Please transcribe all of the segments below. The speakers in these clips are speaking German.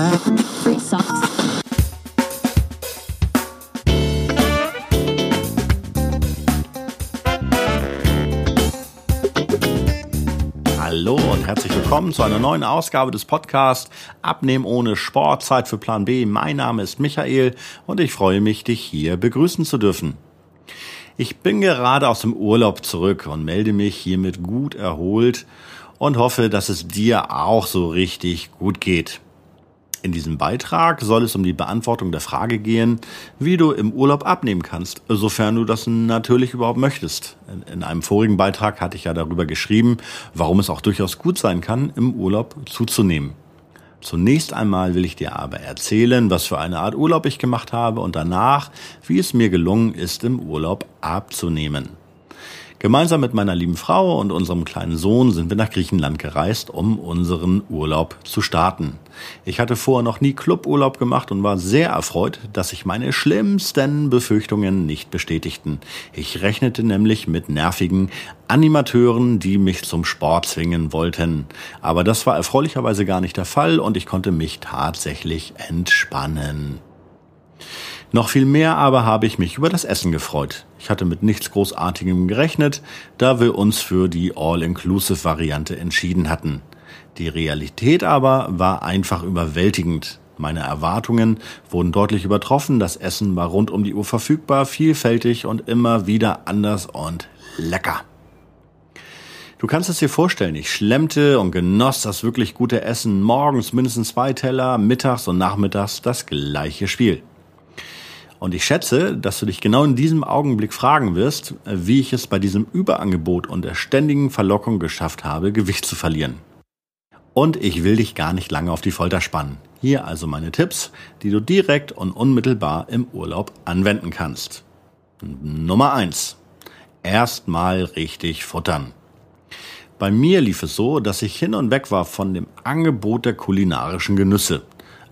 Hallo und herzlich willkommen zu einer neuen Ausgabe des Podcasts Abnehmen ohne Sport, Zeit für Plan B. Mein Name ist Michael und ich freue mich, dich hier begrüßen zu dürfen. Ich bin gerade aus dem Urlaub zurück und melde mich hiermit gut erholt und hoffe, dass es dir auch so richtig gut geht. In diesem Beitrag soll es um die Beantwortung der Frage gehen, wie du im Urlaub abnehmen kannst, sofern du das natürlich überhaupt möchtest. In einem vorigen Beitrag hatte ich ja darüber geschrieben, warum es auch durchaus gut sein kann, im Urlaub zuzunehmen. Zunächst einmal will ich dir aber erzählen, was für eine Art Urlaub ich gemacht habe und danach, wie es mir gelungen ist, im Urlaub abzunehmen. Gemeinsam mit meiner lieben Frau und unserem kleinen Sohn sind wir nach Griechenland gereist, um unseren Urlaub zu starten. Ich hatte vorher noch nie Cluburlaub gemacht und war sehr erfreut, dass sich meine schlimmsten Befürchtungen nicht bestätigten. Ich rechnete nämlich mit nervigen Animateuren, die mich zum Sport zwingen wollten. Aber das war erfreulicherweise gar nicht der Fall und ich konnte mich tatsächlich entspannen. Noch viel mehr aber habe ich mich über das Essen gefreut. Ich hatte mit nichts Großartigem gerechnet, da wir uns für die All-Inclusive-Variante entschieden hatten. Die Realität aber war einfach überwältigend. Meine Erwartungen wurden deutlich übertroffen, das Essen war rund um die Uhr verfügbar, vielfältig und immer wieder anders und lecker. Du kannst es dir vorstellen, ich schlemmte und genoss das wirklich gute Essen, morgens mindestens zwei Teller, mittags und nachmittags das gleiche Spiel. Und ich schätze, dass du dich genau in diesem Augenblick fragen wirst, wie ich es bei diesem Überangebot und der ständigen Verlockung geschafft habe, Gewicht zu verlieren. Und ich will dich gar nicht lange auf die Folter spannen. Hier also meine Tipps, die du direkt und unmittelbar im Urlaub anwenden kannst. Nummer eins: Erstmal richtig futtern. Bei mir lief es so, dass ich hin und weg war von dem Angebot der kulinarischen Genüsse.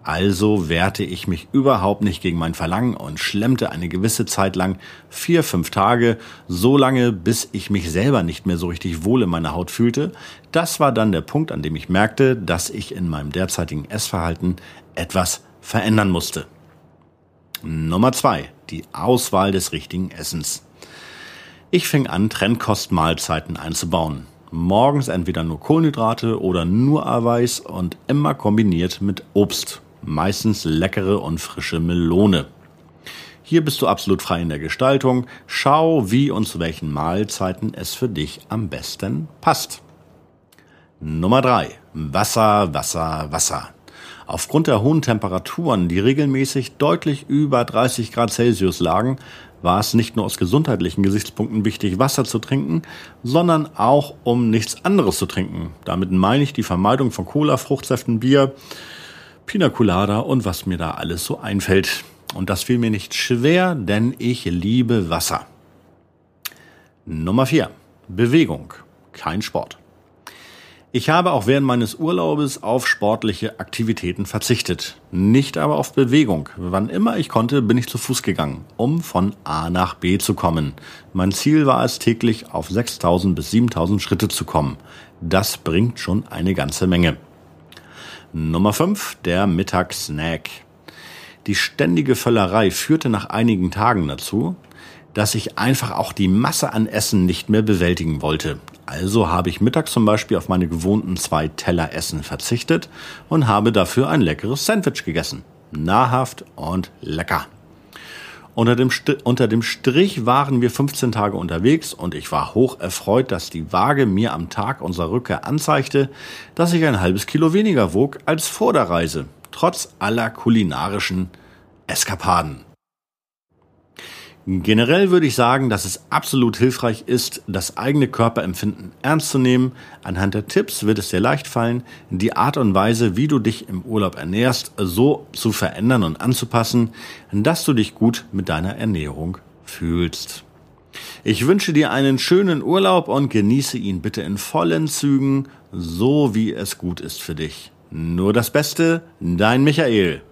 Also wehrte ich mich überhaupt nicht gegen mein Verlangen und schlemmte eine gewisse Zeit lang, vier, fünf Tage, so lange, bis ich mich selber nicht mehr so richtig wohl in meiner Haut fühlte. Das war dann der Punkt, an dem ich merkte, dass ich in meinem derzeitigen Essverhalten etwas verändern musste. Nummer zwei: Die Auswahl des richtigen Essens. Ich fing an, Trendkostmahlzeiten einzubauen. Morgens entweder nur Kohlenhydrate oder nur Eiweiß und immer kombiniert mit Obst meistens leckere und frische Melone. Hier bist du absolut frei in der Gestaltung. Schau, wie und zu welchen Mahlzeiten es für dich am besten passt. Nummer drei: Wasser, Wasser, Wasser. Aufgrund der hohen Temperaturen, die regelmäßig deutlich über 30 Grad Celsius lagen, war es nicht nur aus gesundheitlichen Gesichtspunkten wichtig, Wasser zu trinken, sondern auch um nichts anderes zu trinken. Damit meine ich die Vermeidung von Cola, Fruchtsäften, Bier, Pina Colada und was mir da alles so einfällt. Und das fiel mir nicht schwer, denn ich liebe Wasser. Nummer 4. Bewegung. Kein Sport. Ich habe auch während meines Urlaubes auf sportliche Aktivitäten verzichtet, nicht aber auf Bewegung. Wann immer ich konnte, bin ich zu Fuß gegangen, um von A nach B zu kommen. Mein Ziel war es, täglich auf 6000 bis 7000 Schritte zu kommen. Das bringt schon eine ganze Menge. Nummer 5, der Mittagssnack. Die ständige Völlerei führte nach einigen Tagen dazu, dass ich einfach auch die Masse an Essen nicht mehr bewältigen wollte. Also habe ich mittags zum Beispiel auf meine gewohnten zwei Teller Essen verzichtet und habe dafür ein leckeres Sandwich gegessen. Nahrhaft und lecker. Unter dem, unter dem Strich waren wir 15 Tage unterwegs und ich war hoch erfreut, dass die Waage mir am Tag unserer Rückkehr anzeigte, dass ich ein halbes Kilo weniger wog als vor der Reise, trotz aller kulinarischen Eskapaden. Generell würde ich sagen, dass es absolut hilfreich ist, das eigene Körperempfinden ernst zu nehmen. Anhand der Tipps wird es dir leicht fallen, die Art und Weise, wie du dich im Urlaub ernährst, so zu verändern und anzupassen, dass du dich gut mit deiner Ernährung fühlst. Ich wünsche dir einen schönen Urlaub und genieße ihn bitte in vollen Zügen, so wie es gut ist für dich. Nur das Beste, dein Michael.